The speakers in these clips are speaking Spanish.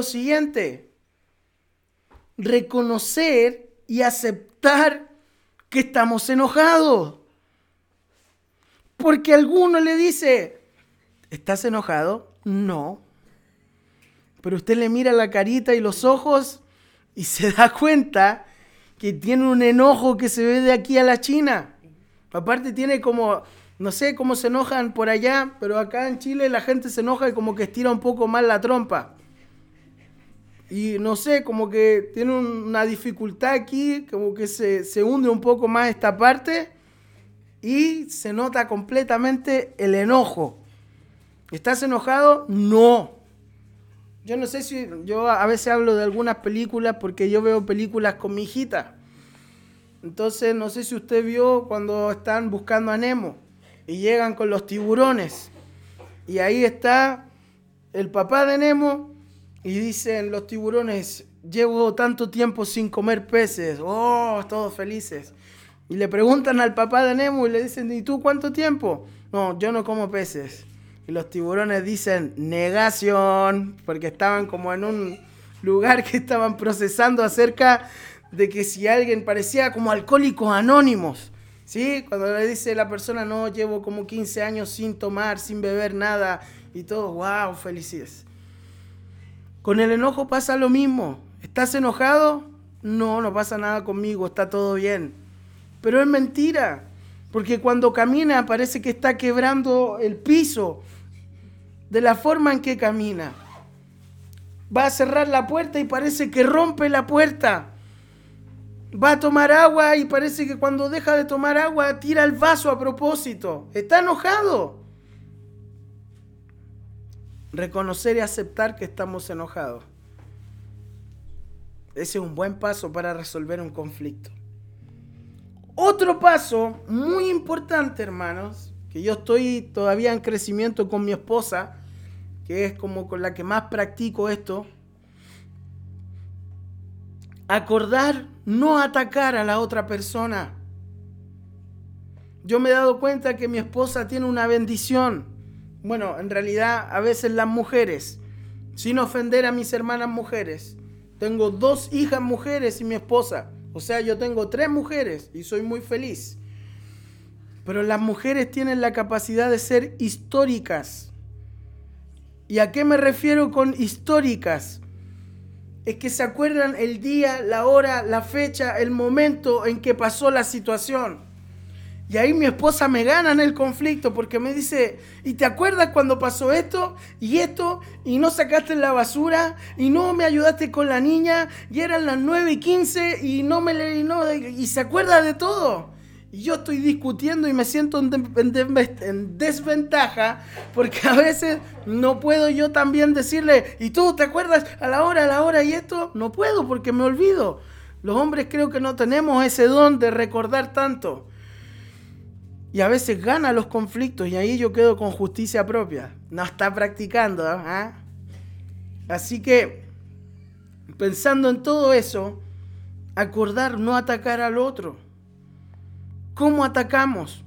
lo siguiente, reconocer y aceptar que estamos enojados. Porque alguno le dice, ¿estás enojado? No. Pero usted le mira la carita y los ojos y se da cuenta que tiene un enojo que se ve de aquí a la China. Aparte tiene como, no sé cómo se enojan por allá, pero acá en Chile la gente se enoja y como que estira un poco más la trompa. Y no sé, como que tiene una dificultad aquí, como que se, se hunde un poco más esta parte y se nota completamente el enojo. ¿Estás enojado? No. Yo no sé si yo a veces hablo de algunas películas porque yo veo películas con mi hijita. Entonces no sé si usted vio cuando están buscando a Nemo y llegan con los tiburones. Y ahí está el papá de Nemo y dicen los tiburones, llevo tanto tiempo sin comer peces. Oh, todos felices. Y le preguntan al papá de Nemo y le dicen, ¿y tú cuánto tiempo? No, yo no como peces. Y los tiburones dicen, negación, porque estaban como en un lugar que estaban procesando acerca de que si alguien parecía como alcohólicos anónimos, ¿sí? Cuando le dice la persona, no, llevo como 15 años sin tomar, sin beber nada, y todo, wow, felicidades. Con el enojo pasa lo mismo. ¿Estás enojado? No, no pasa nada conmigo, está todo bien. Pero es mentira, porque cuando camina parece que está quebrando el piso de la forma en que camina. Va a cerrar la puerta y parece que rompe la puerta. Va a tomar agua y parece que cuando deja de tomar agua tira el vaso a propósito. Está enojado. Reconocer y aceptar que estamos enojados. Ese es un buen paso para resolver un conflicto. Otro paso muy importante, hermanos, que yo estoy todavía en crecimiento con mi esposa, que es como con la que más practico esto, acordar no atacar a la otra persona. Yo me he dado cuenta que mi esposa tiene una bendición. Bueno, en realidad a veces las mujeres, sin ofender a mis hermanas mujeres. Tengo dos hijas mujeres y mi esposa. O sea, yo tengo tres mujeres y soy muy feliz. Pero las mujeres tienen la capacidad de ser históricas. ¿Y a qué me refiero con históricas? Es que se acuerdan el día, la hora, la fecha, el momento en que pasó la situación. Y ahí mi esposa me gana en el conflicto porque me dice, ¿y te acuerdas cuando pasó esto y esto y no sacaste la basura y no me ayudaste con la niña y eran las 9 y 15 y no me le... No, y se acuerda de todo? Y yo estoy discutiendo y me siento en, desventaja porque a veces no puedo yo también decirle, ¿y tú te acuerdas a la hora, a la hora y esto? No puedo porque me olvido. Los hombres creo que no tenemos ese don de recordar tanto. Y a veces gana los conflictos y ahí yo quedo con justicia propia. No está practicando. ¿ah? Así que, pensando en todo eso, acordar no atacar al otro ¿Cómo atacamos?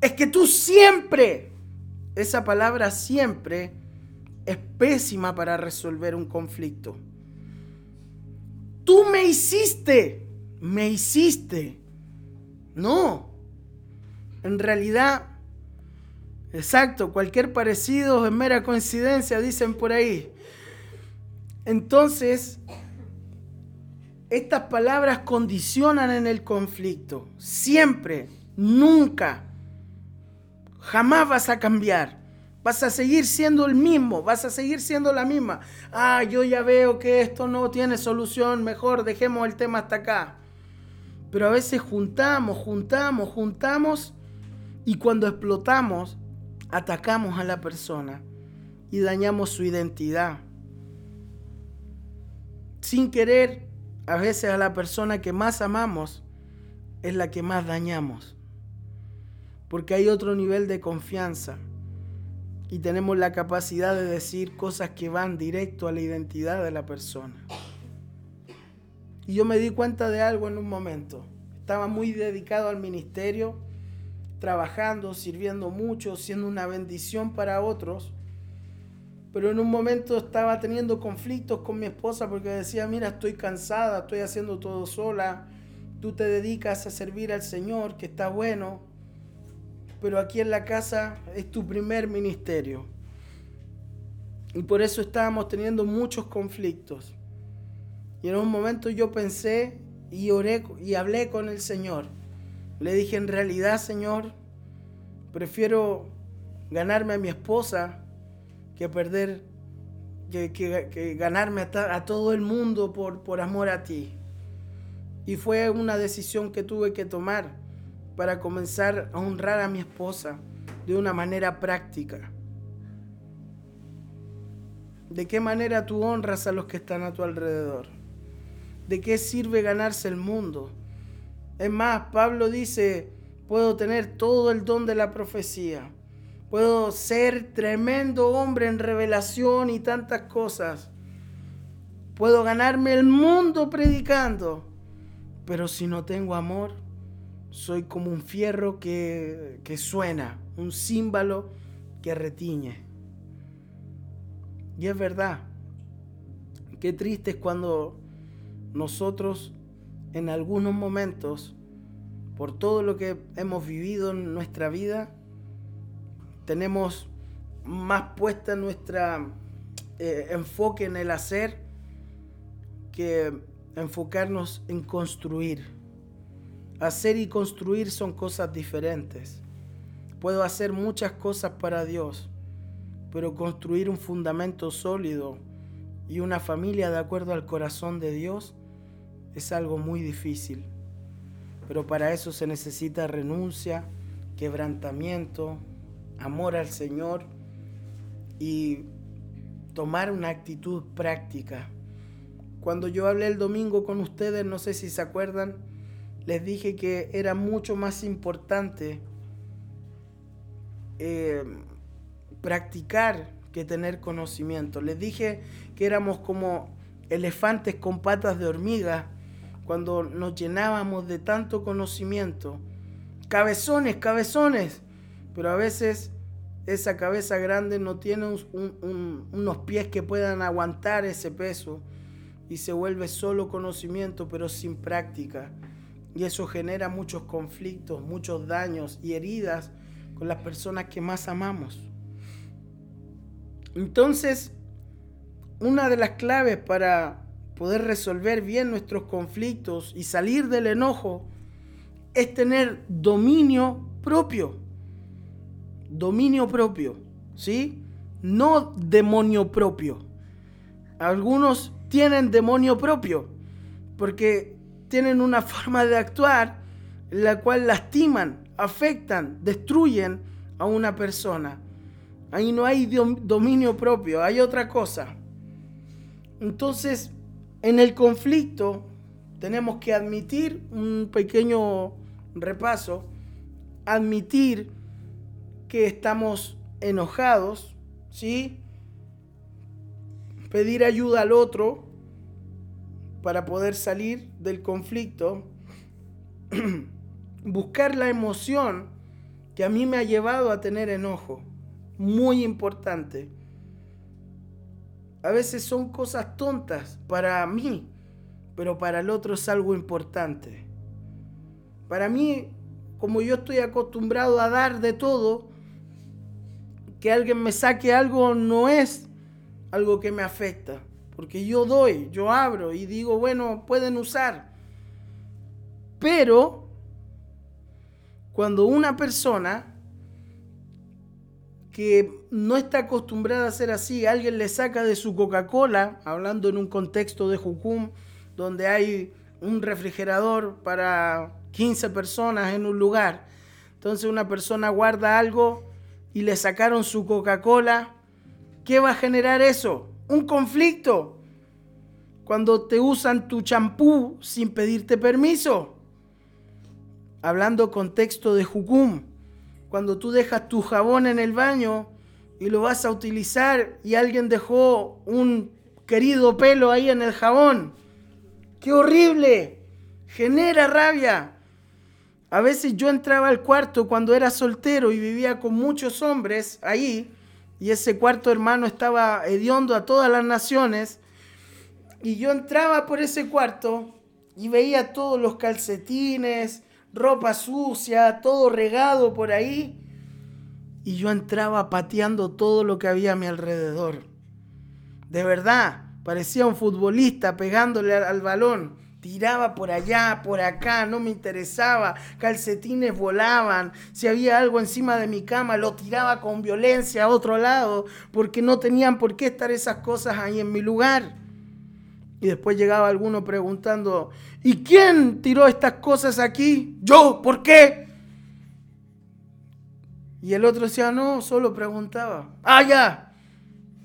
Es que tú siempre, esa palabra siempre es pésima para resolver un conflicto. Tú me hiciste, me hiciste. No. En realidad, exacto, cualquier parecido es mera coincidencia, dicen por ahí. Entonces, estas palabras condicionan en el conflicto. Siempre, nunca, jamás vas a cambiar. Vas a seguir siendo el mismo, vas a seguir siendo la misma. Ah, yo ya veo que esto no tiene solución, mejor dejemos el tema hasta acá. Pero a veces juntamos, juntamos, juntamos y cuando explotamos, atacamos a la persona y dañamos su identidad. Sin querer, a veces a la persona que más amamos es la que más dañamos. Porque hay otro nivel de confianza y tenemos la capacidad de decir cosas que van directo a la identidad de la persona. Y yo me di cuenta de algo en un momento. Estaba muy dedicado al ministerio, trabajando, sirviendo mucho, siendo una bendición para otros. pero en un momento estaba teniendo conflictos con mi esposa porque decía, mira, estoy cansada, estoy haciendo todo sola, tú te dedicas a servir al Señor, que está bueno, pero aquí en la casa es tu primer ministerio. Y por eso estábamos teniendo muchos conflictos. Y en un momento yo pensé y oré y hablé con el Señor. Le dije, en realidad, Señor, prefiero ganarme a mi esposa que perder, que, ganarme a, todo el mundo por, amor a ti. Y fue una decisión que tuve que tomar para comenzar a honrar a mi esposa de una manera práctica. ¿De qué manera tú honras a los que están a tu alrededor? ¿De qué sirve ganarse el mundo? Es más, Pablo dice, puedo tener todo el don de la profecía, puedo ser tremendo hombre en revelación y tantas cosas, puedo ganarme el mundo predicando, pero si no tengo amor, soy como un fierro que, que suena, un címbalo que retiñe. Y es verdad, qué triste es cuando nosotros en algunos momentos, por todo lo que hemos vivido en nuestra vida, tenemos más puesta nuestra eh, enfoque en el hacer que enfocarnos en construir. Hacer y construir son cosas diferentes. Puedo hacer muchas cosas para Dios, pero construir un fundamento sólido y una familia de acuerdo al corazón de Dios es algo muy difícil. Pero para eso se necesita renuncia, quebrantamiento, amor al Señor y tomar una actitud práctica. Cuando yo hablé el domingo con ustedes, no sé si se acuerdan, les dije que era mucho más importante eh, practicar que tener conocimiento. Les dije que éramos como elefantes con patas de hormiga cuando nos llenábamos de tanto conocimiento. Cabezones, cabezones, pero a veces esa cabeza grande no tiene unos pies que puedan aguantar ese peso y se vuelve solo conocimiento pero sin práctica. Y eso genera muchos conflictos, muchos daños y heridas con las personas que más amamos. Entonces, una de las claves para poder resolver bien nuestros conflictos y salir del enojo es tener dominio propio. Dominio propio, ¿sí? No demonio propio. Algunos tienen demonio propio porque tienen una forma de actuar en la cual lastiman, afectan, destruyen a una persona. Ahí no hay dominio propio, hay otra cosa. Entonces, en el conflicto tenemos que admitir un pequeño repaso, admitir que estamos enojados, ¿sí? Pedir ayuda al otro para poder salir del conflicto, buscar la emoción que a mí me ha llevado a tener enojo muy importante. A veces son cosas tontas para mí, pero para el otro es algo importante. Para mí, como yo estoy acostumbrado a dar de todo, que alguien me saque algo no es algo que me afecta, porque yo doy, yo abro y digo, bueno, pueden usar. Pero cuando una persona que no está acostumbrada a ser así, alguien le saca de su Coca-Cola, hablando en un contexto de Jucum, donde hay un refrigerador para 15 personas en un lugar. Entonces una persona guarda algo y le sacaron su Coca-Cola. ¿Qué va a generar eso? Un conflicto. Cuando te usan tu champú sin pedirte permiso. Hablando contexto de Jucum cuando tú dejas tu jabón en el baño y lo vas a utilizar y alguien dejó un querido pelo ahí en el jabón. ¡Qué horrible! Genera rabia. A veces yo entraba al cuarto cuando era soltero y vivía con muchos hombres ahí y ese cuarto hermano estaba hediondo a todas las naciones. Y yo entraba por ese cuarto y veía todos los calcetines, ropa sucia, todo regado por ahí. Y yo entraba pateando todo lo que había a mi alrededor. De verdad, parecía un futbolista pegándole al, balón tiraba por allá, por acá, no me interesaba, calcetines volaban, si había algo encima de mi cama lo tiraba con violencia a otro lado, porque no tenían por qué estar esas cosas ahí en mi lugar. Y después llegaba alguno preguntando, ¿y quién tiró estas cosas aquí? Yo, ¿por qué? Y el otro decía, no, solo preguntaba, ah, ya.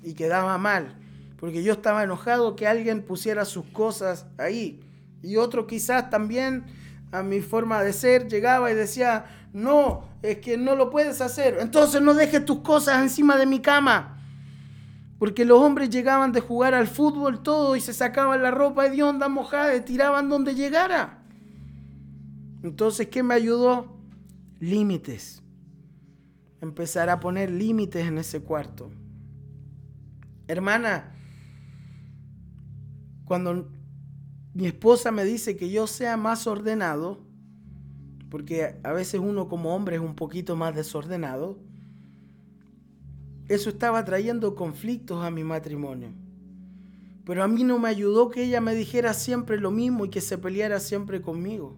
Y quedaba mal, porque yo estaba enojado que alguien pusiera sus cosas ahí. Y otro quizás también a mi forma de ser llegaba y decía, no, es que no lo puedes hacer. Entonces no dejes tus cosas encima de mi cama. Porque los hombres llegaban de jugar al fútbol todo y se sacaban la ropa de onda mojada y tiraban donde llegara. Entonces, ¿qué me ayudó? Límites. Empezar a poner límites en ese cuarto. Hermana, cuando mi esposa me dice que yo sea más ordenado, porque a veces uno como hombre es un poquito más desordenado, eso estaba trayendo conflictos a mi matrimonio. Pero a mí no me ayudó que ella me dijera siempre lo mismo y que se peleara siempre conmigo.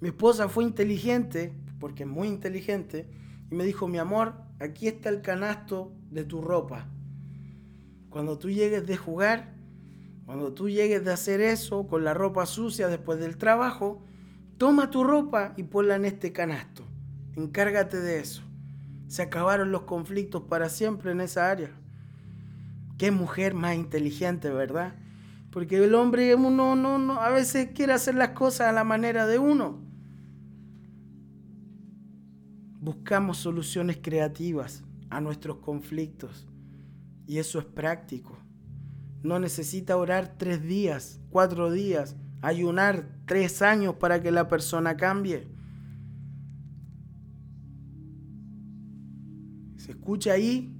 Mi esposa fue inteligente, porque es muy inteligente, y me dijo, mi amor, aquí está el canasto de tu ropa. Cuando tú llegues de jugar, cuando tú llegues de hacer eso con la ropa sucia después del trabajo, toma tu ropa y ponla en este canasto. Encárgate de eso. Se acabaron los conflictos para siempre en esa área. Qué mujer más inteligente, ¿verdad? Porque el hombre uno no, no, a veces quiere hacer las cosas a la manera de uno. Buscamos soluciones creativas a nuestros conflictos y eso es práctico. No necesita orar tres días, cuatro días, ayunar tres años para que la persona cambie. Escucha ahí?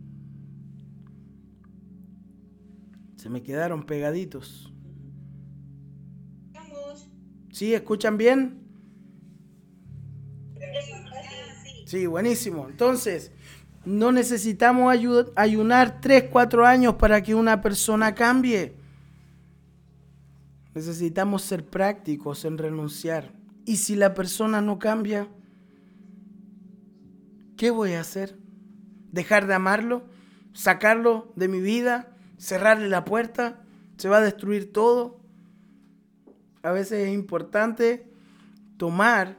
Se me quedaron pegaditos. ¿Sí? ¿Escuchan bien? Sí, buenísimo. Entonces, no necesitamos ayunar 3, 4 años para que una persona cambie. Necesitamos ser prácticos en renunciar. Y si la persona no cambia, ¿qué voy a hacer? ¿Dejar de amarlo? ¿Sacarlo de mi vida? ¿Cerrarle la puerta? ¿Se va a destruir todo? A veces es importante tomar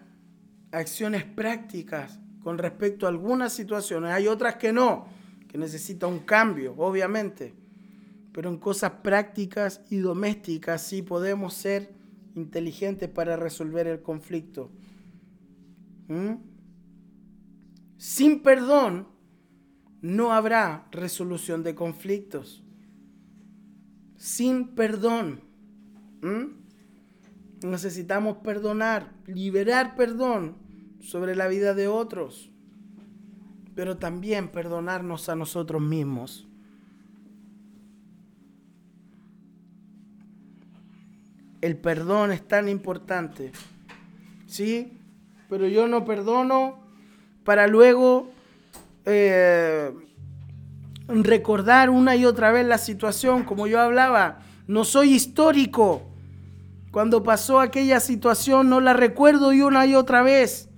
acciones prácticas con respecto a algunas situaciones. Hay otras que no, que necesita un cambio, obviamente. Pero en cosas prácticas y domésticas sí podemos ser inteligentes para resolver el conflicto. ¿Mm? Sin perdón no habrá resolución de conflictos. Sin perdón. Necesitamos perdonar, liberar perdón sobre la vida de otros, pero también perdonarnos a nosotros mismos. El perdón es tan importante, ¿sí? Pero yo no perdono para luego eh, recordar una y otra vez la situación, como yo hablaba. No soy histórico. Cuando pasó aquella situación no la recuerdo y una y otra vez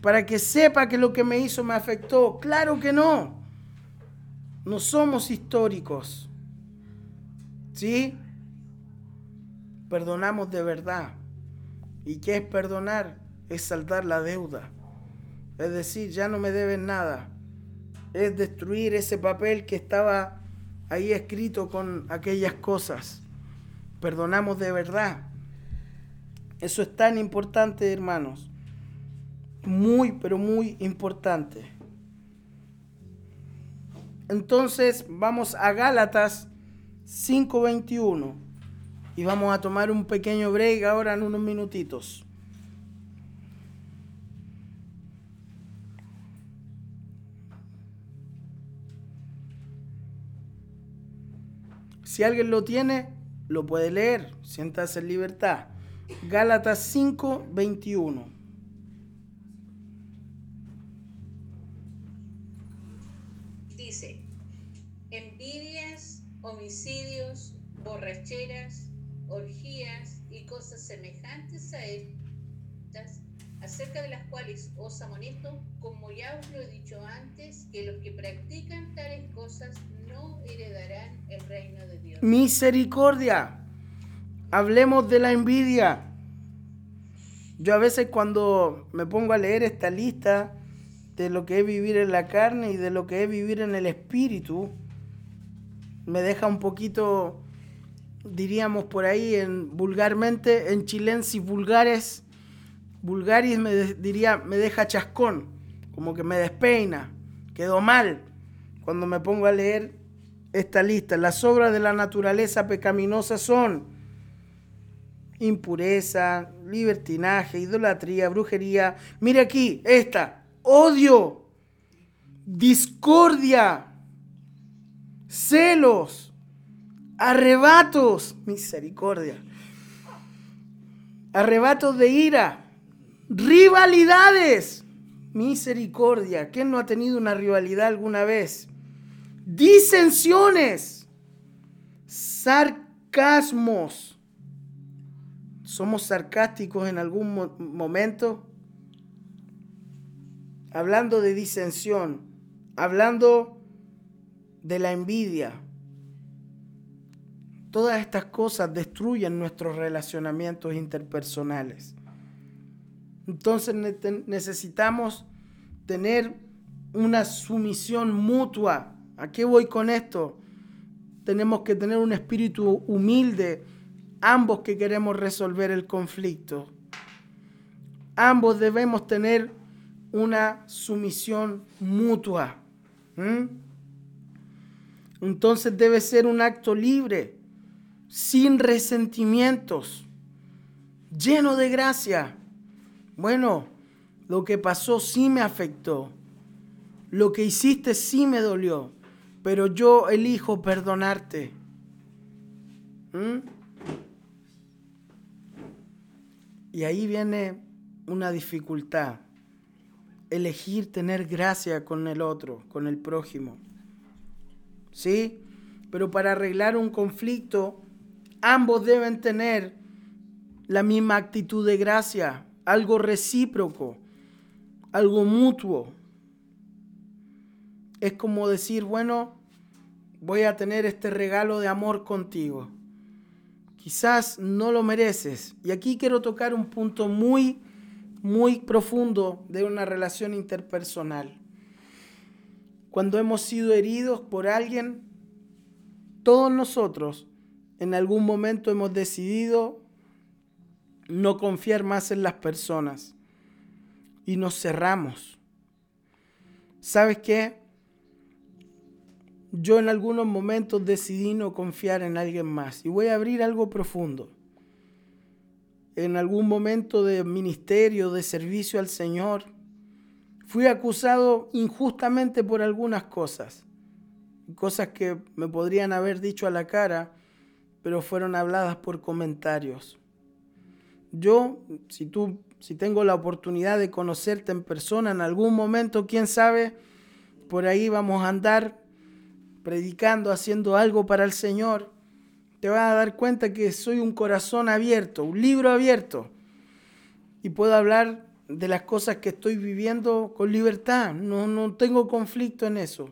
para que sepa que lo que me hizo me afectó. Claro que no. No somos históricos. ¿Sí? Perdonamos de verdad. ¿Y qué es perdonar? Es saldar la deuda. Es decir, ya no me deben nada. Es destruir ese papel que estaba ahí escrito con aquellas cosas. Perdonamos de verdad. Eso es tan importante, hermanos muy, pero muy importante. Entonces vamos a Gálatas 5:21 y vamos a tomar un pequeño break ahora en unos minutitos. Si alguien lo tiene, lo puede leer. Siéntase en libertad. Gálatas 5, 21. Dice, envidias, homicidios, borracheras, orgías y cosas semejantes a estas, acerca de las cuales os amonesto, como ya os lo he dicho antes, que los que practican tales cosas no heredarán el reino de Dios. Misericordia. Hablemos de la envidia. Yo a veces cuando me pongo a leer esta lista de lo que es vivir en la carne y de lo que es vivir en el espíritu, me deja un poquito, diríamos por ahí, en vulgarmente, en chilensis vulgares, vulgaris me diría, me deja chascón, como que me despeina, quedó mal cuando me pongo a leer esta lista. Las obras de la naturaleza pecaminosa son impureza, libertinaje, idolatría, brujería. Mire aquí, esta, odio, discordia, celos, arrebatos, misericordia, arrebatos de ira, rivalidades, misericordia. ¿Quién no ha tenido una rivalidad alguna vez? Disensiones, sarcasmos. ¿Somos sarcásticos en algún mo- momento? Hablando de disensión, hablando de la envidia. Todas estas cosas destruyen nuestros relacionamientos interpersonales. Entonces necesitamos tener una sumisión mutua. ¿A qué voy con esto? Tenemos que tener un espíritu humilde, ambos que queremos resolver el conflicto. Ambos debemos tener una sumisión mutua. Entonces debe ser un acto libre, sin resentimientos, lleno de gracia. Bueno, lo que pasó sí me afectó. Lo que hiciste sí me dolió. Pero yo elijo perdonarte. ¿Mm? Y ahí viene una dificultad. Elegir tener gracia con el otro, con el prójimo. ¿Sí? Pero para arreglar un conflicto, ambos deben tener la misma actitud de gracia, algo recíproco, algo mutuo. Es como decir, bueno, voy a tener este regalo de amor contigo. Quizás no lo mereces. Y aquí quiero tocar un punto muy, muy profundo de una relación interpersonal. Cuando hemos sido heridos por alguien, todos nosotros en algún momento hemos decidido no confiar más en las personas y nos cerramos. ¿Sabes qué? Yo en algunos momentos decidí no confiar en alguien más y voy a abrir algo profundo. En algún momento de ministerio, de servicio al Señor, fui acusado injustamente por algunas cosas, cosas que me podrían haber dicho a la cara, pero fueron habladas por comentarios. Yo, si tú, si tengo la oportunidad de conocerte en persona en algún momento, quién sabe, por ahí vamos a andar predicando, haciendo algo para el Señor, te vas a dar cuenta que soy un corazón abierto, un libro abierto, y puedo hablar de las cosas que estoy viviendo con libertad, no, no tengo conflicto en eso.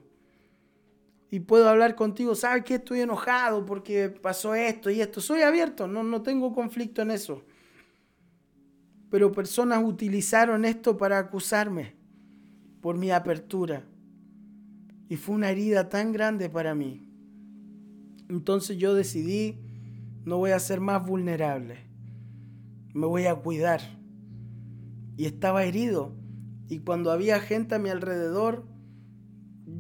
Y puedo hablar contigo, ¿sabes qué? Estoy enojado porque pasó esto y esto. Soy abierto, no, no tengo conflicto en eso pero personas utilizaron esto para acusarme por mi apertura. Y fue una herida tan grande para mí. Entonces yo decidí, no voy a ser más vulnerable, me voy a cuidar. Y estaba herido. Y cuando había gente a mi alrededor,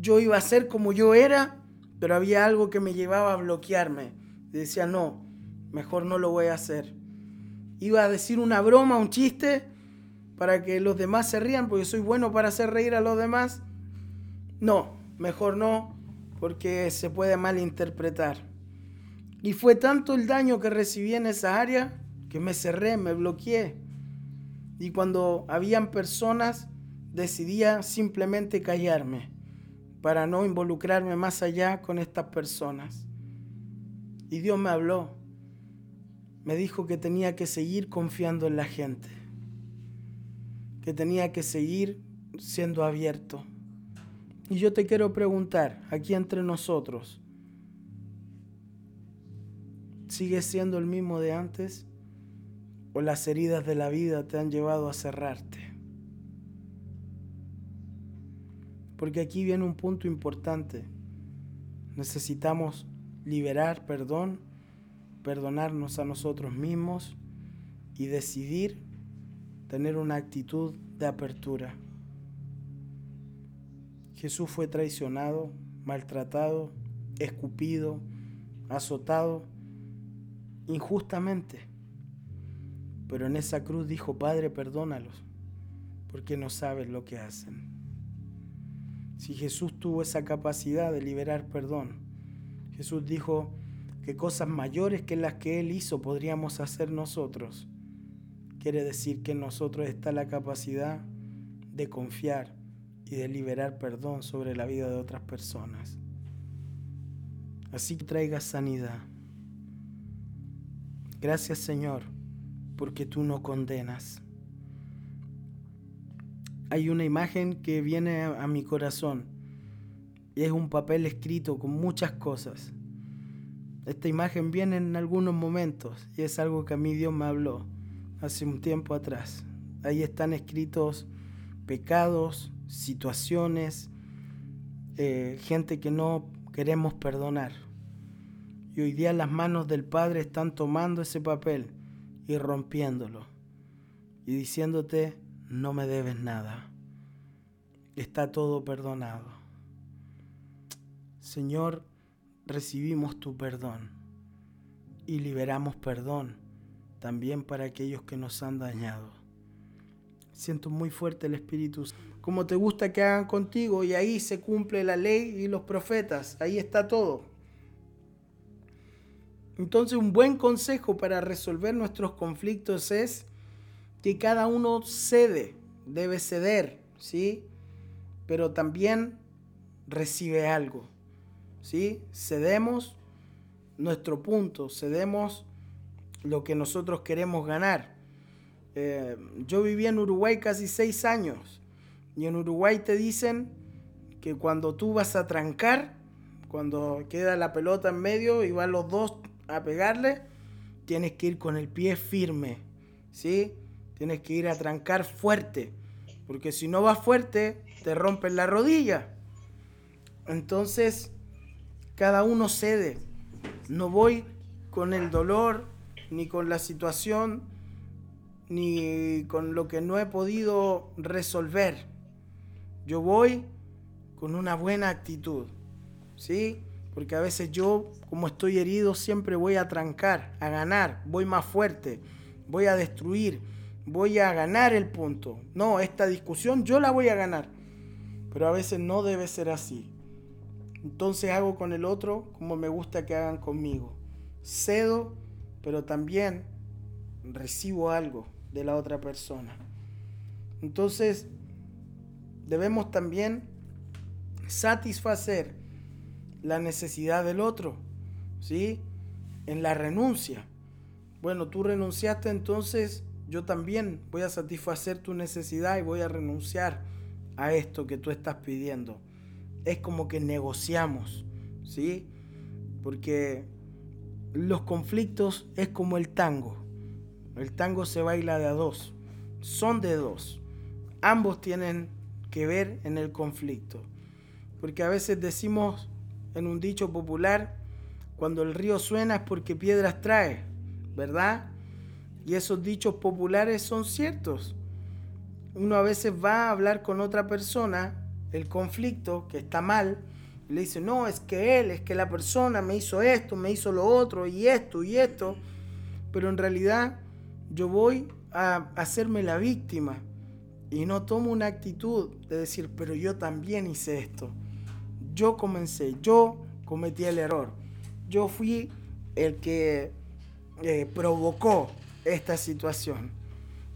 yo iba a ser como yo era, pero había algo que me llevaba a bloquearme. Y decía, no, mejor no lo voy a hacer iba a decir una broma, un chiste, para que los demás se rían, porque soy bueno para hacer reír a los demás. No, mejor no, porque se puede malinterpretar. Y fue tanto el daño que recibí en esa área que me cerré, me bloqueé. Y cuando habían personas, decidía simplemente callarme para no involucrarme más allá con estas personas. Y Dios me habló, me dijo que tenía que seguir confiando en la gente, que tenía que seguir siendo abierto. Y yo te quiero preguntar, aquí entre nosotros, ¿sigues siendo el mismo de antes? ¿O las heridas de la vida te han llevado a cerrarte? Porque aquí viene un punto importante. Necesitamos liberar perdón, perdonarnos a nosotros mismos y decidir tener una actitud de apertura. Jesús fue traicionado, maltratado, escupido, azotado injustamente. Pero en esa cruz dijo, Padre, perdónalos, porque no saben lo que hacen. Si Jesús tuvo esa capacidad de liberar perdón, Jesús dijo que cosas mayores que las que Él hizo podríamos hacer nosotros. Quiere decir que en nosotros está la capacidad de confiar y de liberar perdón sobre la vida de otras personas. Así que traiga sanidad. Gracias Señor, porque tú no condenas hay una imagen que viene a, mi corazón y es un papel escrito con muchas cosas. Esta imagen viene en algunos momentos y es algo que a mí Dios me habló hace un tiempo atrás. Ahí están escritos pecados, situaciones, eh, gente que no queremos perdonar. Y hoy día las manos del Padre están tomando ese papel y rompiéndolo y diciéndote, no me debes nada. Está todo perdonado. Señor, recibimos tu perdón y liberamos perdón también para aquellos que nos han dañado. Siento muy fuerte el Espíritu, como te gusta que hagan contigo, y ahí se cumple la ley y los profetas, ahí está todo. Entonces un buen consejo para resolver nuestros conflictos es que cada uno cede, debe ceder, ¿sí? Pero también recibe algo, ¿sí? Cedemos nuestro punto, cedemos lo que nosotros queremos ganar. Eh, yo viví en Uruguay casi seis años y en Uruguay te dicen que cuando tú vas a trancar, cuando queda la pelota en medio y van los dos a pegarle, tienes que ir con el pie firme, ¿sí? Tienes que ir a trancar fuerte. Porque si no vas fuerte, te rompen la rodilla. Entonces, cada uno cede. No voy con el dolor, ni con la situación, ni con lo que no he podido resolver. Yo voy con una buena actitud. ¿Sí? Porque a veces yo, como estoy herido, siempre voy a trancar, a ganar, voy más fuerte, voy a destruir voy a ganar el punto. No, esta discusión yo la voy a ganar. Pero a veces no debe ser así. Entonces hago con el otro como me gusta que hagan conmigo. Cedo, pero también recibo algo de la otra persona. Entonces, debemos también satisfacer la necesidad del otro, ¿sí? En la renuncia. Bueno, tú renunciaste, entonces yo también voy a satisfacer tu necesidad y voy a renunciar a esto que tú estás pidiendo. Es como que negociamos, ¿sí? Porque los conflictos es como el tango. El tango se baila de a dos, son de dos. Ambos tienen que ver en el conflicto. Porque a veces decimos en un dicho popular, cuando el río suena es porque piedras trae, ¿verdad? Y esos dichos populares son ciertos. Uno a veces va a hablar con otra persona, el conflicto, que está mal, y le dice, no, es que él, es que la persona me hizo esto, me hizo lo otro, y esto, y esto. Pero en realidad yo voy a hacerme la víctima y no tomo una actitud de decir, pero yo también hice esto. Yo comencé, yo cometí el error. Yo fui el que eh, provocó esta situación.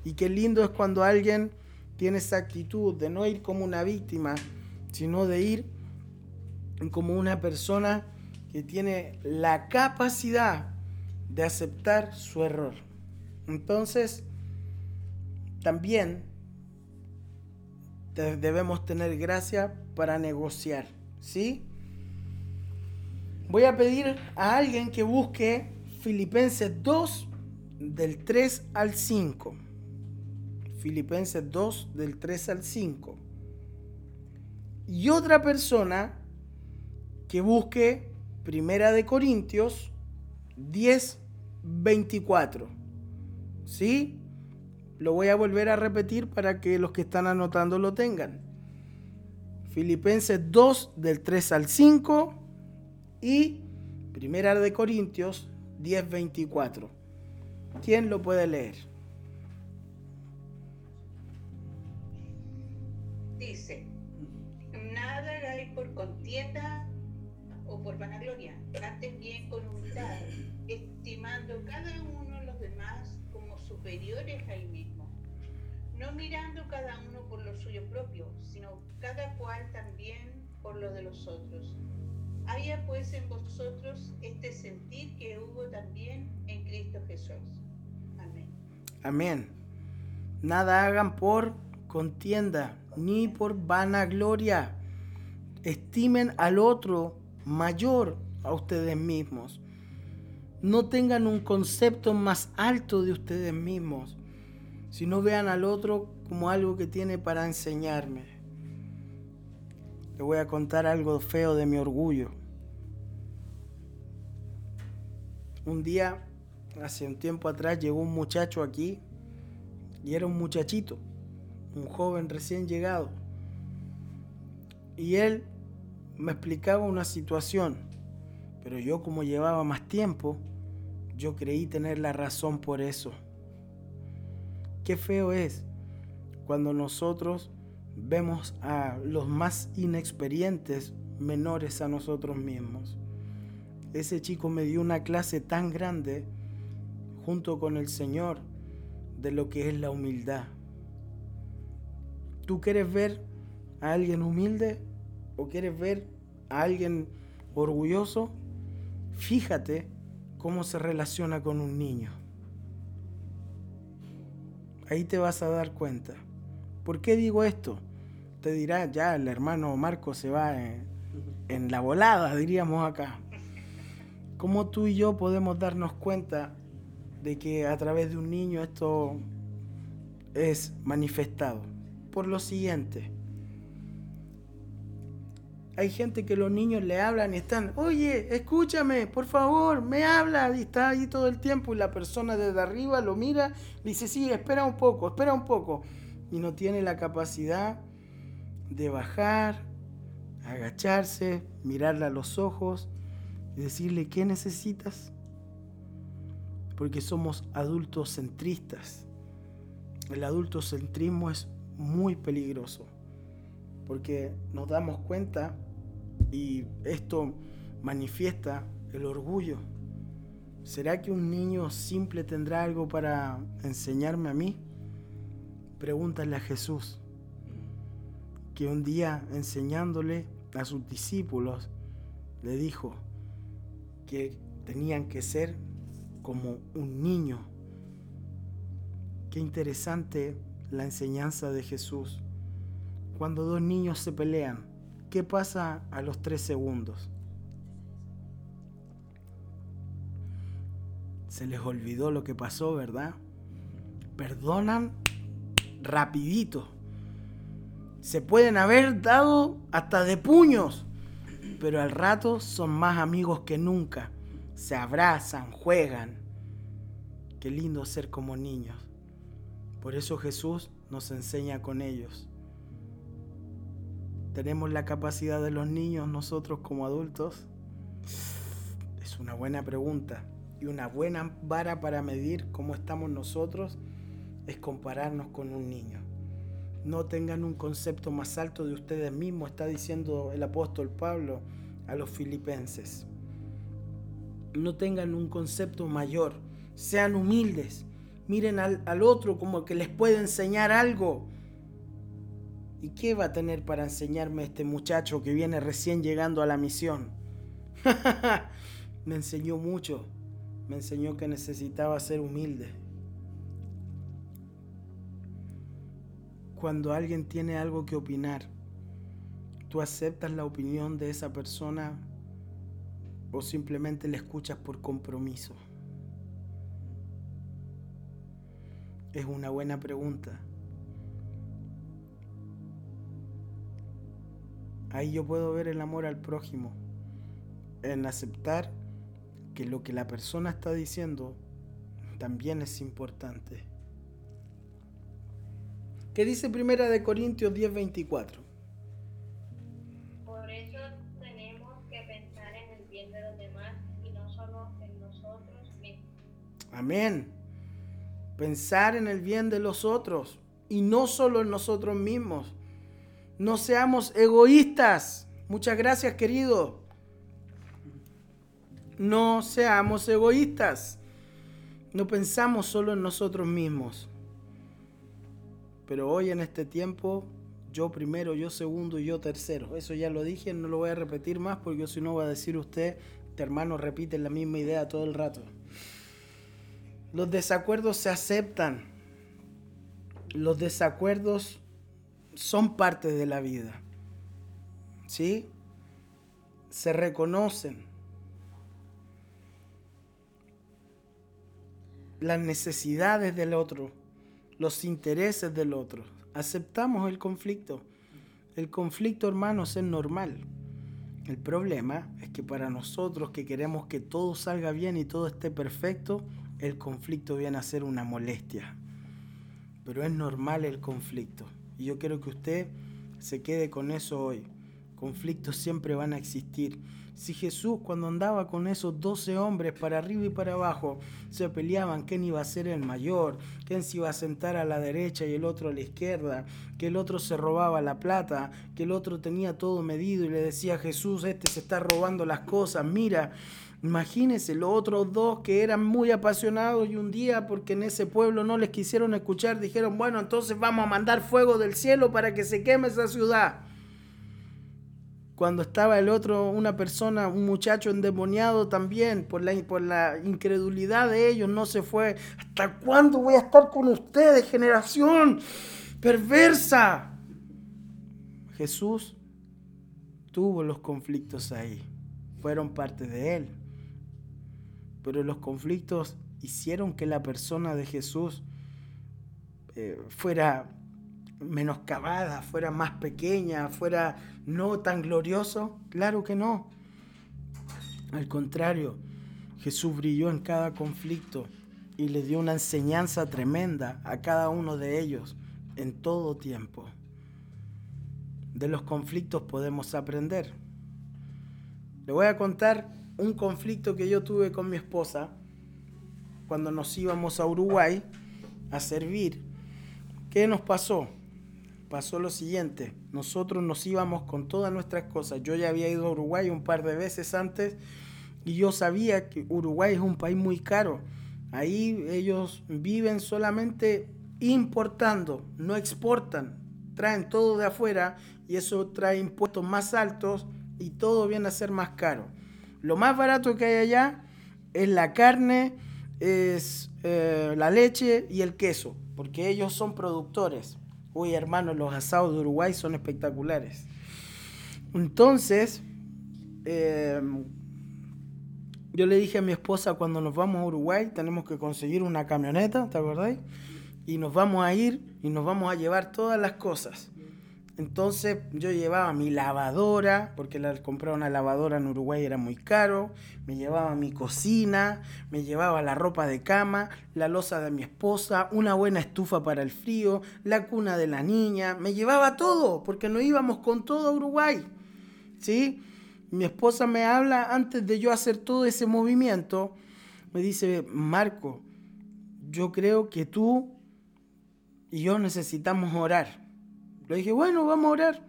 Y qué lindo es cuando alguien tiene esa actitud de no ir como una víctima, sino de ir como una persona que tiene la capacidad de aceptar su error. Entonces, también debemos tener gracia para negociar, ¿sí? Voy a pedir a alguien que busque Filipenses 2 del 3 al 5. Filipenses 2 del 3 al 5. Y otra persona que busque Primera de Corintios 10 24. ¿Sí? Lo voy a volver a repetir para que los que están anotando lo tengan. Filipenses 2 del 3 al 5 y Primera de Corintios 10:24. ¿Quién lo puede leer? Dice, nada hagáis por contienda o por vanagloria, antes bien con humildad, estimando cada uno los demás como superiores a él mismo, no mirando cada uno por lo suyo propio, sino cada cual también por lo de los otros Haya pues en vosotros este sentir que hubo también en Cristo Jesús. Amén. Amén. Nada hagan por contienda ni por vanagloria. Estimen al otro mayor a ustedes mismos. No tengan un concepto más alto de ustedes mismos, sino vean al otro como algo que tiene para enseñarme. Le voy a contar algo feo de mi orgullo. Un día, hace un tiempo atrás, llegó un muchacho aquí y era un muchachito, un joven recién llegado. Y él me explicaba una situación, pero yo como llevaba más tiempo, yo creí tener la razón por eso. Qué feo es cuando nosotros vemos a los más inexperientes menores a nosotros mismos. Ese chico me dio una clase tan grande junto con el Señor de lo que es la humildad. ¿Tú quieres ver a alguien humilde o quieres ver a alguien orgulloso? Fíjate cómo se relaciona con un niño. Ahí te vas a dar cuenta. ¿Por qué digo esto? Te dirá, ya el hermano Marco se va en, en la volada, diríamos acá. ¿Cómo tú y yo podemos darnos cuenta de que a través de un niño esto es manifestado? Por lo siguiente. Hay gente que los niños le hablan y están, oye, escúchame, por favor, me habla. Y está ahí todo el tiempo y la persona desde arriba lo mira y dice, sí, espera un poco, espera un poco. Y no tiene la capacidad de bajar, agacharse, mirarle a los ojos y decirle, ¿qué necesitas? Porque somos adultos centristas. El adultocentrismo es muy peligroso porque nos damos cuenta y esto manifiesta el orgullo. ¿Será que un niño simple tendrá algo para enseñarme a mí? Pregúntale a Jesús, que un día enseñándole a sus discípulos, le dijo, que tenían que ser como un niño. Qué interesante la enseñanza de Jesús. Cuando dos niños se pelean, ¿qué pasa a los tres segundos? Se les olvidó lo que pasó, ¿verdad? Perdonan rapidito. Se pueden haber dado hasta de puños pero al rato son más amigos que nunca. Se abrazan, juegan. Qué lindo ser como niños. Por eso Jesús nos enseña con ellos. ¿Tenemos la capacidad de los niños nosotros como adultos? Es una buena pregunta. Y una buena vara para medir cómo estamos nosotros es compararnos con un niño no tengan un concepto más alto de ustedes mismos, está diciendo el apóstol Pablo a los filipenses. no tengan un concepto mayor, sean humildes, miren al, otro como que les puede enseñar algo. ¿Y qué va a tener para enseñarme este muchacho que viene recién llegando a la misión? me enseñó mucho, me enseñó que necesitaba ser humilde. Cuando alguien tiene algo que opinar, ¿tú aceptas la opinión de esa persona o simplemente le escuchas por compromiso? Es una buena pregunta. Ahí yo puedo ver el amor al prójimo, en aceptar que lo que la persona está diciendo también es importante. ¿Qué dice Primera de Corintios 10:24? Por eso tenemos que pensar en el bien de los demás y no solo en nosotros mismos. Amén. Pensar en el bien de los otros y no solo en nosotros mismos. No seamos egoístas. Muchas gracias, querido. No seamos egoístas. No pensamos solo en nosotros mismos. Pero hoy en este tiempo, yo primero, yo segundo y yo tercero. Eso ya lo dije, no lo voy a repetir más porque si no va a decir usted, este hermano repite la misma idea todo el rato. Los desacuerdos se aceptan. Los desacuerdos son parte de la vida. ¿Sí? Se reconocen. Las necesidades del otro, los intereses del otro. Aceptamos el conflicto. El conflicto, hermanos, es normal. El problema es que para nosotros que queremos que todo salga bien y todo esté perfecto, el conflicto viene a ser una molestia. Pero es normal el conflicto. Y yo quiero que usted se quede con eso hoy. Conflictos siempre van a existir. Si Jesús cuando andaba con esos doce hombres para arriba y para abajo se peleaban quién iba a ser el mayor, quién se iba a sentar a la derecha y el otro a la izquierda, que el otro se robaba la plata, que el otro tenía todo medido y le decía Jesús, este se está robando las cosas, mira, Imagínense los otros dos que eran muy apasionados y un día porque en ese pueblo no les quisieron escuchar, dijeron, bueno, entonces vamos a mandar fuego del cielo para que se queme esa ciudad. Cuando estaba el otro, una persona, un muchacho endemoniado también, por la, por la incredulidad de ellos, no se fue. ¿Hasta cuándo voy a estar con ustedes, generación perversa? Jesús tuvo los conflictos ahí, fueron parte de él pero los conflictos hicieron que la persona de Jesús eh, fuera menoscabada, fuera más pequeña, fuera no tan glorioso. Claro que no. Al contrario, Jesús brilló en cada conflicto y le dio una enseñanza tremenda a cada uno de ellos en todo tiempo. De los conflictos podemos aprender. Le voy a contar un conflicto que yo tuve con mi esposa cuando nos íbamos a Uruguay a servir. ¿Qué nos pasó? Pasó lo siguiente, nosotros nos íbamos con todas nuestras cosas. Yo ya había ido a Uruguay un par de veces antes y yo sabía que Uruguay es un país muy caro. Ahí ellos viven solamente importando, no exportan, traen todo de afuera y eso trae impuestos más altos y todo viene a ser más caro. Lo más barato que hay allá es la carne, es eh, la leche y el queso, porque ellos son productores. Uy, hermano, los asados de Uruguay son espectaculares. Entonces, em, yo le dije a mi esposa cuando nos vamos a Uruguay, tenemos que conseguir una camioneta, ¿te acordáis? Y nos vamos a ir y nos vamos a llevar todas las cosas. Entonces yo llevaba mi lavadora, porque la, comprar una lavadora en Uruguay era muy caro, me llevaba mi cocina, me llevaba la ropa de cama, la losa de mi esposa, una buena estufa para el frío, la cuna de la niña, me llevaba todo, porque no íbamos con todo Uruguay. ¿Sí? Mi esposa me habla antes de yo hacer todo ese movimiento, me dice, Marco, yo creo que tú y yo necesitamos orar. Le dije, bueno, vamos a orar.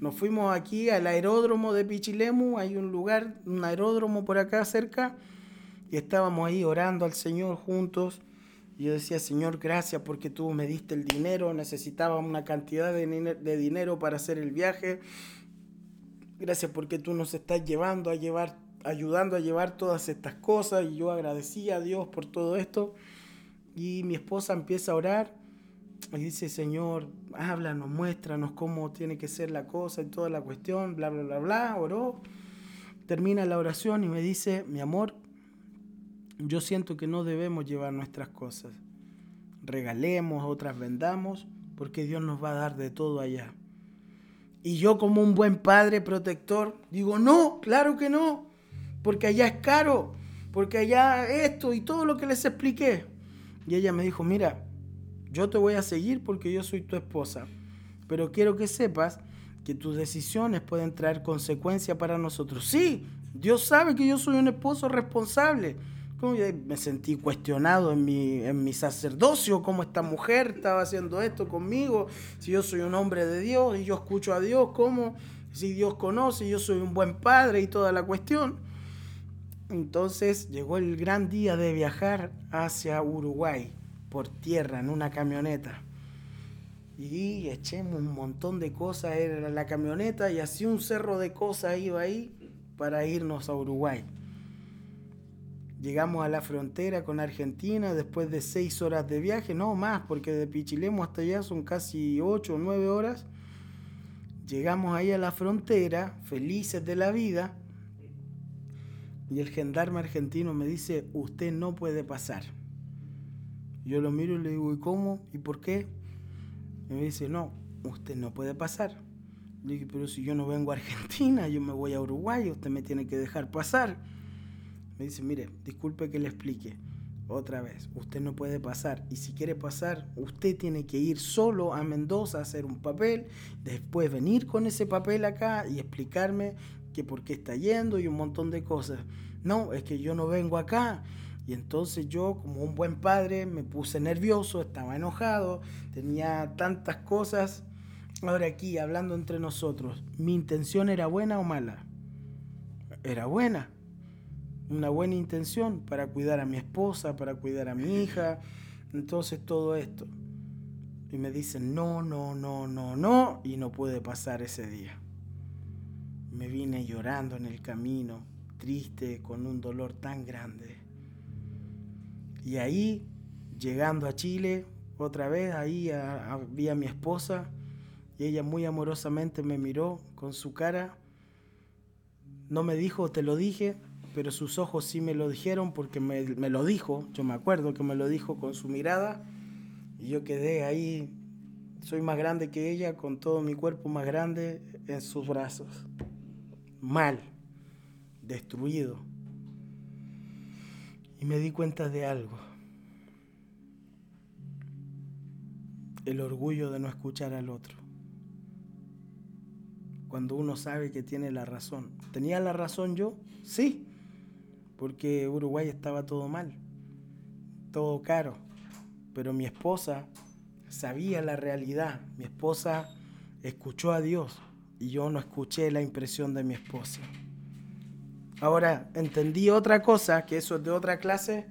Nos fuimos aquí al aeródromo de Pichilemu, hay un lugar, un aeródromo por acá cerca. Y estábamos ahí orando al Señor juntos. Y yo decía, Señor, gracias porque tú me diste el dinero. Necesitaba una cantidad de, de dinero para hacer el viaje. Gracias porque tú nos estás llevando a llevar, ayudando a llevar todas estas cosas. Y yo agradecía a Dios por todo esto. Y mi esposa empieza a orar y dice, Señor, háblanos, muéstranos cómo tiene que ser la cosa y toda la cuestión, bla, bla, bla, bla. Oró. Termina la oración y me dice, mi amor, yo siento que no debemos llevar nuestras cosas. Regalemos, otras vendamos, porque Dios nos va a dar de todo allá. Y yo como un buen padre protector, digo, no, claro que no, porque allá es caro, porque allá esto y todo lo que les expliqué. Y ella me dijo, mira, yo te voy a seguir porque yo soy tu esposa, pero quiero que sepas que tus decisiones pueden traer consecuencias para nosotros. Sí, Dios sabe que yo soy un esposo responsable. Me sentí cuestionado en mi, en mi sacerdocio, cómo esta mujer estaba haciendo esto conmigo, si yo soy un hombre de Dios y yo escucho a Dios, cómo, si Dios conoce, yo soy un buen padre y toda la cuestión. Entonces llegó el gran día de viajar hacia Uruguay por tierra en una camioneta. Y echemos un montón de cosas en la camioneta y así un cerro de cosas iba ahí para irnos a Uruguay. Llegamos a la frontera con Argentina después de seis horas de viaje, no más, porque de Pichilemo hasta allá son casi ocho o nueve horas. Llegamos ahí a la frontera, felices de la vida, y el gendarme argentino me dice, usted no puede pasar. Yo lo miro y le digo, ¿y cómo? ¿Y por qué? Y me dice, no, usted no puede pasar. Le digo, pero si yo no vengo a Argentina, yo me voy a Uruguay, usted me tiene que dejar pasar. Me dice, mire, disculpe que le explique. Otra vez, usted no puede pasar. Y si quiere pasar, usted tiene que ir solo a Mendoza a hacer un papel, después venir con ese papel acá y explicarme que por qué está yendo y un montón de cosas. No, es que yo no vengo acá. Y entonces yo, como un buen padre, me puse nervioso, estaba enojado, tenía tantas cosas. Ahora aquí, hablando entre nosotros, ¿mi intención era buena o mala? Era buena. Una buena intención para cuidar a mi esposa, para cuidar a mi hija. Entonces todo esto. Y me dicen, no, no, no, no, no. Y no puede pasar ese día. Me vine llorando en el camino, triste, con un dolor tan grande. Y ahí, llegando a Chile, otra vez, ahí a mi esposa y ella muy amorosamente me miró con su cara. No me dijo, te lo dije, pero sus ojos sí me lo dijeron porque me, me lo dijo. Yo me acuerdo que me lo dijo con su mirada. Y yo quedé ahí, soy más grande que ella, con todo mi cuerpo más grande en sus brazos. Mal, destruido y me di cuenta de algo. El orgullo de no escuchar al otro. Cuando uno sabe que tiene la razón. ¿Tenía la razón yo? Sí, porque Uruguay estaba todo mal, todo caro. Pero mi esposa sabía la realidad. Mi esposa escuchó a Dios y yo no escuché la impresión de mi esposa. Ahora, entendí otra cosa, que eso es de otra clase,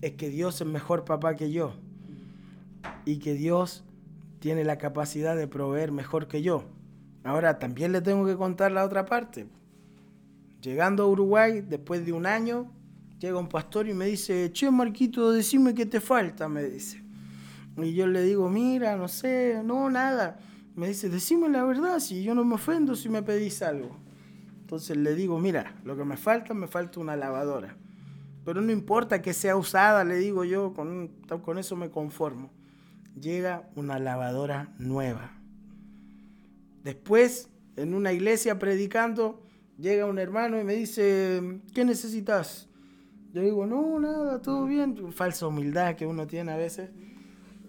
es que Dios es mejor papá que yo. Y que Dios tiene la capacidad de proveer mejor que yo. Ahora, también le tengo que contar la otra parte. Llegando a Uruguay, después de un año, llega un pastor y me dice, che, Marquito, decime qué te falta, me dice. Y yo le digo, mira, no sé, no, nada. Me dice, decime la verdad, si yo no me ofendo si me pedís algo. Entonces le digo, mira, lo que me falta, me falta una lavadora. Pero no importa que sea usada, le digo yo, con, con eso me conformo. Llega una lavadora nueva. Después, en una iglesia predicando, llega un hermano y me dice, ¿qué necesitas? Yo digo, no, nada, todo bien. Falsa humildad que uno tiene a veces.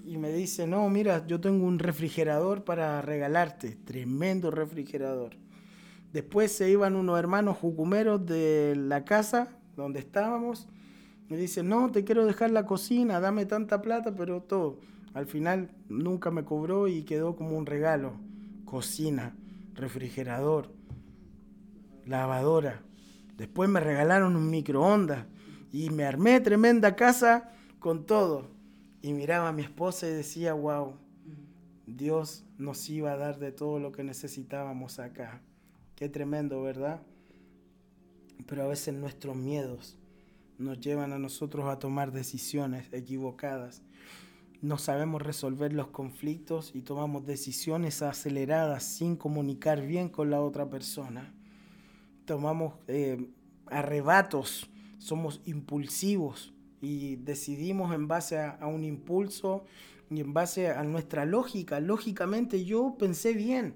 Y me dice, no, mira, yo tengo un refrigerador para regalarte. Tremendo refrigerador. Después se iban unos hermanos jucumeros de la casa donde estábamos. Me dicen, no, te quiero dejar la cocina, dame tanta plata, pero todo. Al final nunca me cobró y quedó como un regalo. Cocina, refrigerador, lavadora. Después me regalaron un microondas. Y me armé tremenda casa con todo. Y miraba a mi esposa y decía, wow, Dios nos iba a dar de todo lo que necesitábamos acá. Qué tremendo, ¿verdad? Pero a veces nuestros miedos nos llevan a nosotros a tomar decisiones equivocadas. No sabemos resolver los conflictos y tomamos decisiones aceleradas sin comunicar bien con la otra persona. Tomamos eh, arrebatos, somos impulsivos y decidimos en base a, a un impulso y en base a nuestra lógica. Lógicamente yo pensé bien,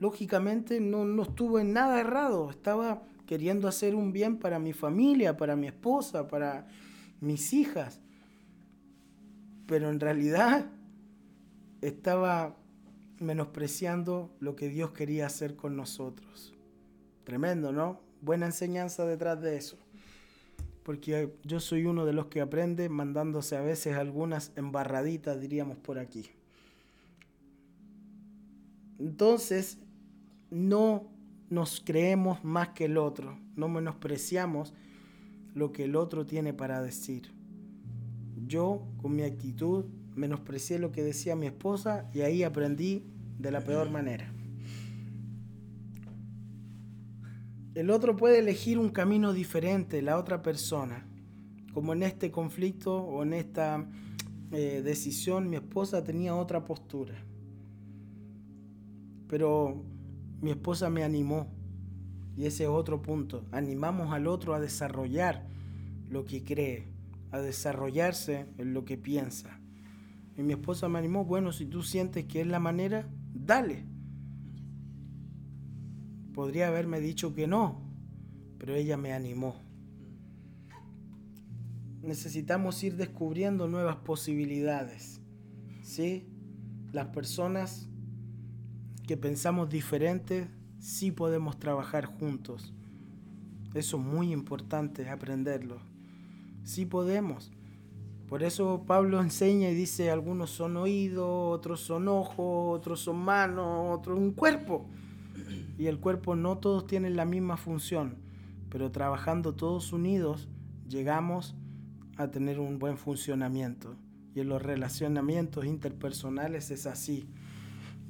lógicamente no, no estuve en nada errado, estaba queriendo hacer un bien para mi familia, para mi esposa, para mis hijas. Pero en realidad estaba menospreciando lo que Dios quería hacer con nosotros. Tremendo, ¿no? Buena enseñanza detrás de eso. Porque yo soy uno de los que aprende mandándose a veces algunas embarraditas, diríamos por aquí. Entonces, no nos creemos más que el otro, no menospreciamos lo que el otro tiene para decir. Yo, con mi actitud, menosprecié lo que decía mi esposa y ahí aprendí de la peor manera. El otro puede elegir un camino diferente, la otra persona. Como en este conflicto o en esta eh, decisión, mi esposa tenía otra postura. Pero mi esposa me animó. Y ese es otro punto. Animamos al otro a desarrollar lo que cree, a desarrollarse en lo que piensa. Y mi esposa me animó, bueno, si tú sientes que es la manera, dale. Podría haberme dicho que no, pero ella me animó. Necesitamos ir descubriendo nuevas posibilidades. ¿Sí? Las personas que pensamos diferente, sí podemos trabajar juntos. Eso es muy importante aprenderlo. Sí podemos. Por eso Pablo enseña y dice, algunos son oídos, otros son ojos, otros son manos, otros un cuerpo. Y el cuerpo no todos tienen la misma función, pero trabajando todos unidos llegamos a tener un buen funcionamiento. Y en los relacionamientos interpersonales es así.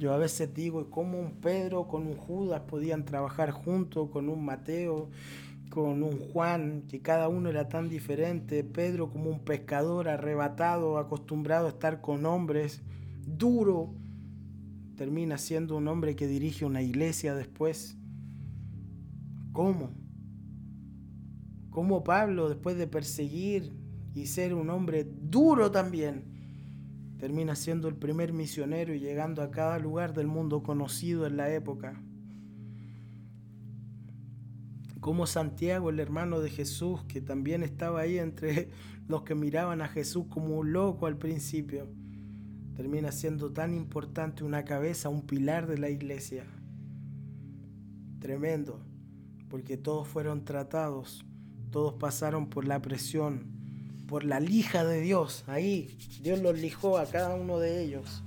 Yo a veces digo, ¿cómo un Pedro con un Judas podían trabajar juntos, con un Mateo, con un Juan, que cada uno era tan diferente? Pedro como un pescador arrebatado, acostumbrado a estar con hombres, duro, termina siendo un hombre que dirige una iglesia después. ¿Cómo? ¿Cómo Pablo, después de perseguir y ser un hombre duro también, termina siendo el primer misionero y llegando a cada lugar del mundo conocido en la época. Como Santiago, el hermano de Jesús, que también estaba ahí entre los que miraban a Jesús como un loco al principio, termina siendo tan importante una cabeza, un pilar de la iglesia. Tremendo, porque todos fueron tratados, todos pasaron por la presión, por la lija de Dios. Ahí Dios los lijó a cada uno de ellos.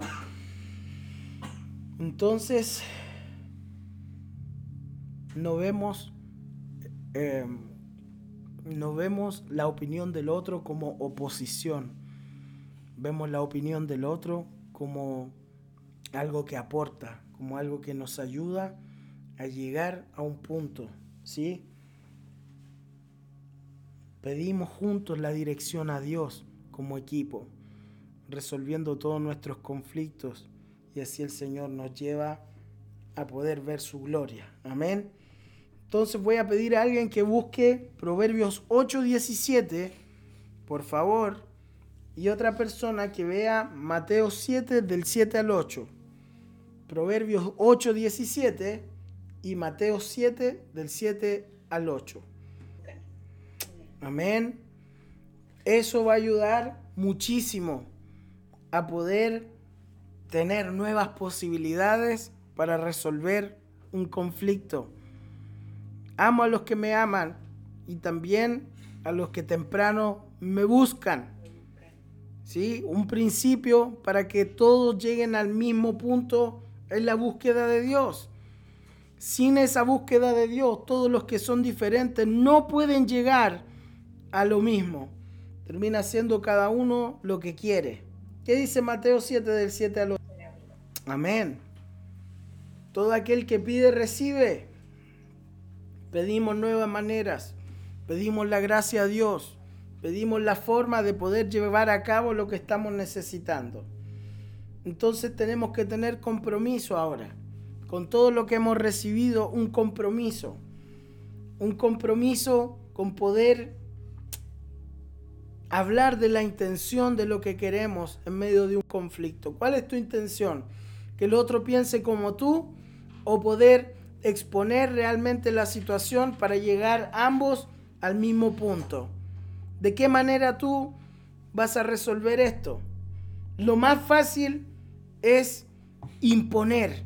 Entonces, no vemos, eh, no vemos la opinión del otro como oposición. Vemos la opinión del otro como algo que aporta, como algo que nos ayuda a llegar a un punto, ¿sí? Pedimos juntos la dirección a Dios como equipo, resolviendo todos nuestros conflictos y así el Señor nos lleva a poder ver su gloria. Amén. Entonces voy a pedir a alguien que busque Proverbios 8:17, por favor, y otra persona que vea Mateo 7 del 7 al 8. Proverbios 8:17 y Mateo 7 del 7 al 8. Amén. Eso va a ayudar muchísimo a poder tener nuevas posibilidades para resolver un conflicto. Amo a los que me aman y también a los que temprano me buscan. ¿Sí? Un principio para que todos lleguen al mismo punto es la búsqueda de Dios. Sin esa búsqueda de Dios, todos los que son diferentes no pueden llegar a lo mismo. Termina haciendo cada uno lo que quiere. ¿Qué dice Mateo 7 del 7 al 8? Amén. Todo aquel que pide recibe. Pedimos nuevas maneras. Pedimos la gracia a Dios. Pedimos la forma de poder llevar a cabo lo que estamos necesitando. Entonces tenemos que tener compromiso ahora. Con todo lo que hemos recibido, un compromiso. Un compromiso con poder hablar de la intención de lo que queremos en medio de un conflicto. ¿Cuál es tu intención? ¿Que el otro piense como tú o poder exponer realmente la situación para llegar ambos al mismo punto? ¿De qué manera tú vas a resolver esto? Lo más fácil es imponer,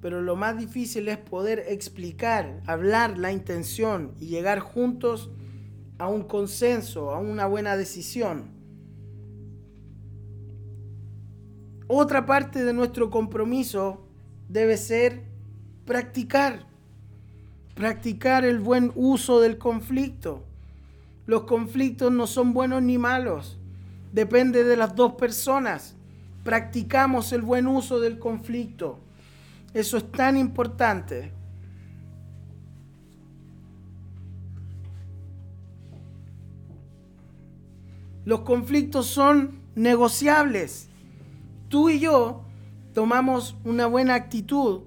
pero lo más difícil es poder explicar, hablar la intención y llegar juntos a un consenso, a una buena decisión. Otra parte de nuestro compromiso debe ser practicar, practicar el buen uso del conflicto. Los conflictos no son buenos ni malos, depende de las dos personas. Practicamos el buen uso del conflicto. Eso es tan importante. Los conflictos son negociables. Tú y yo tomamos una buena actitud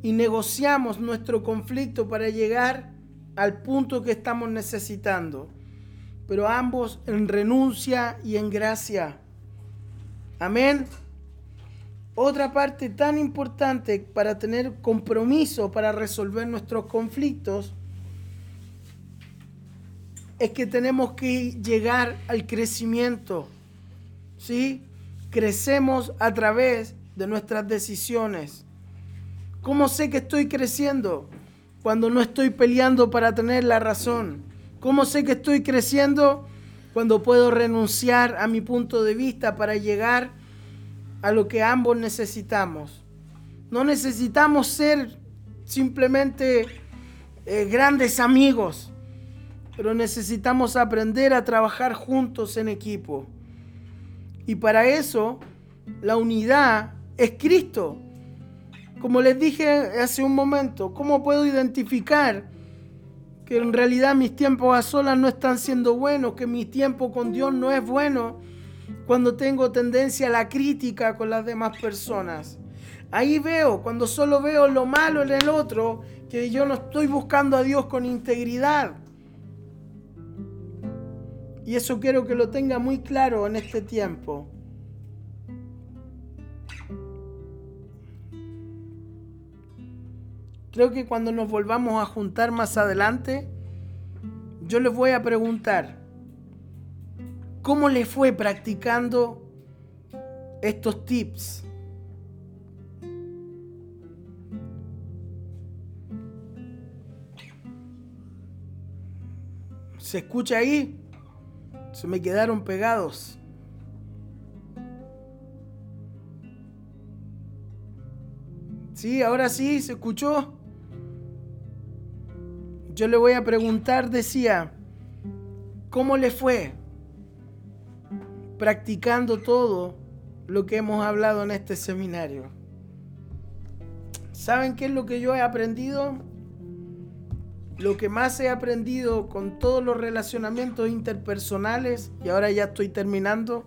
y negociamos nuestro conflicto para llegar al punto que estamos necesitando. Pero ambos en renuncia y en gracia. Amén. Otra parte tan importante para tener compromiso para resolver nuestros conflictos es que tenemos que llegar al crecimiento. ¿Sí? Crecemos a través de nuestras decisiones. ¿Cómo sé que estoy creciendo? Cuando no estoy peleando para tener la razón. ¿Cómo sé que estoy creciendo? Cuando puedo renunciar a mi punto de vista para llegar a lo que ambos necesitamos. No necesitamos ser simplemente eh, grandes amigos pero necesitamos aprender a trabajar juntos en equipo. Y para eso, la unidad es Cristo. Como les dije hace un momento, ¿cómo puedo identificar que en realidad mis tiempos a solas no están siendo buenos, que mi tiempo con Dios no es bueno cuando tengo tendencia a la crítica con las demás personas? Ahí veo, cuando solo veo lo malo en el otro, que yo no estoy buscando a Dios con integridad. Y eso quiero que lo tenga muy claro en este tiempo. Creo que cuando nos volvamos a juntar más adelante, yo les voy a preguntar, ¿cómo le fue practicando estos tips? ¿Se escucha ahí? Se me quedaron pegados. Sí, ahora sí, se escuchó. Yo le voy a preguntar, decía, ¿cómo le fue practicando todo lo que hemos hablado en este seminario? ¿Saben qué es lo que yo he aprendido? Lo que más he aprendido con todos los relacionamientos interpersonales, y ahora ya estoy terminando,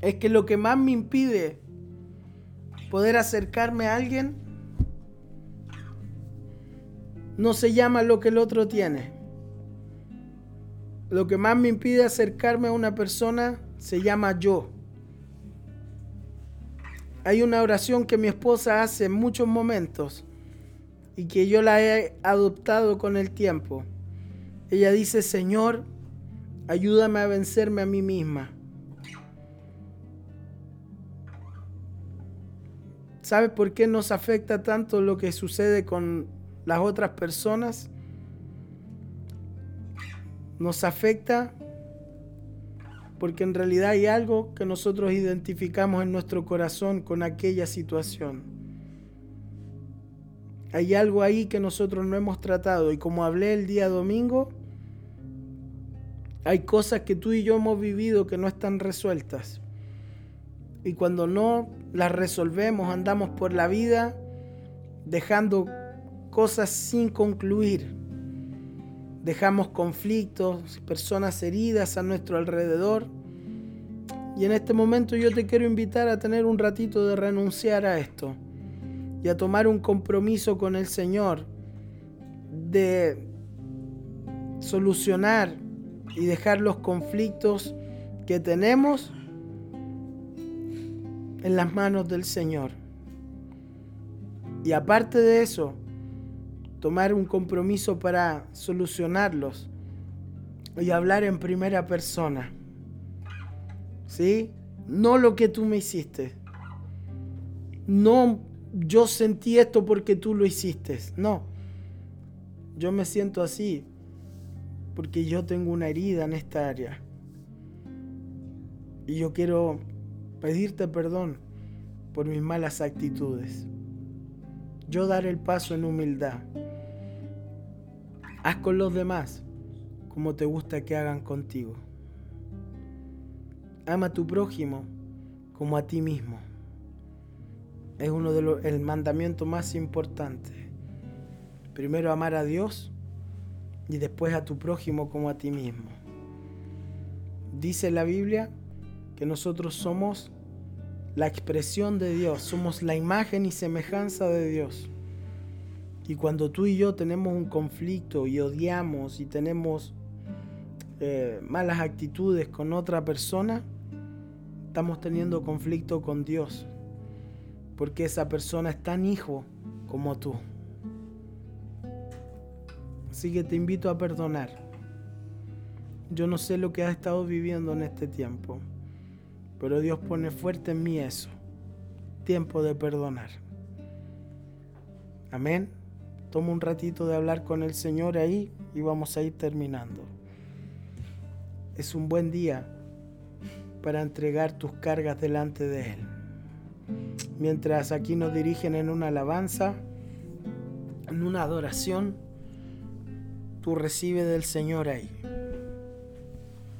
es que lo que más me impide poder acercarme a alguien no se llama lo que el otro tiene. Lo que más me impide acercarme a una persona se llama yo. Hay una oración que mi esposa hace en muchos momentos y que yo la he adoptado con el tiempo. Ella dice, Señor, ayúdame a vencerme a mí misma. ¿Sabes por qué nos afecta tanto lo que sucede con las otras personas? Nos afecta porque en realidad hay algo que nosotros identificamos en nuestro corazón con aquella situación. Hay algo ahí que nosotros no hemos tratado y como hablé el día domingo, hay cosas que tú y yo hemos vivido que no están resueltas. Y cuando no las resolvemos, andamos por la vida dejando cosas sin concluir. Dejamos conflictos, personas heridas a nuestro alrededor. Y en este momento yo te quiero invitar a tener un ratito de renunciar a esto y a tomar un compromiso con el Señor de solucionar y dejar los conflictos que tenemos en las manos del Señor. Y aparte de eso, tomar un compromiso para solucionarlos y hablar en primera persona. ¿Sí? No lo que tú me hiciste. No yo sentí esto porque tú lo hiciste. No. Yo me siento así porque yo tengo una herida en esta área. Y yo quiero pedirte perdón por mis malas actitudes. Yo daré el paso en humildad. Haz con los demás como te gusta que hagan contigo. Ama a tu prójimo como a ti mismo es uno de los el mandamiento más importante. Primero amar a Dios y después a tu prójimo como a ti mismo. Dice la Biblia que nosotros somos la expresión de Dios, somos la imagen y semejanza de Dios. Y cuando tú y yo tenemos un conflicto y odiamos y tenemos eh, malas actitudes con otra persona, estamos teniendo conflicto con Dios porque esa persona es tan hijo como tú. Así que te invito a perdonar. Yo no sé lo que has estado viviendo en este tiempo, pero Dios pone fuerte en mí eso. Tiempo de perdonar. Amén. Toma un ratito de hablar con el Señor ahí y vamos a ir terminando. Es un buen día para entregar tus cargas delante de Él mientras aquí nos dirigen en una alabanza, en una adoración, tú recibes del Señor ahí.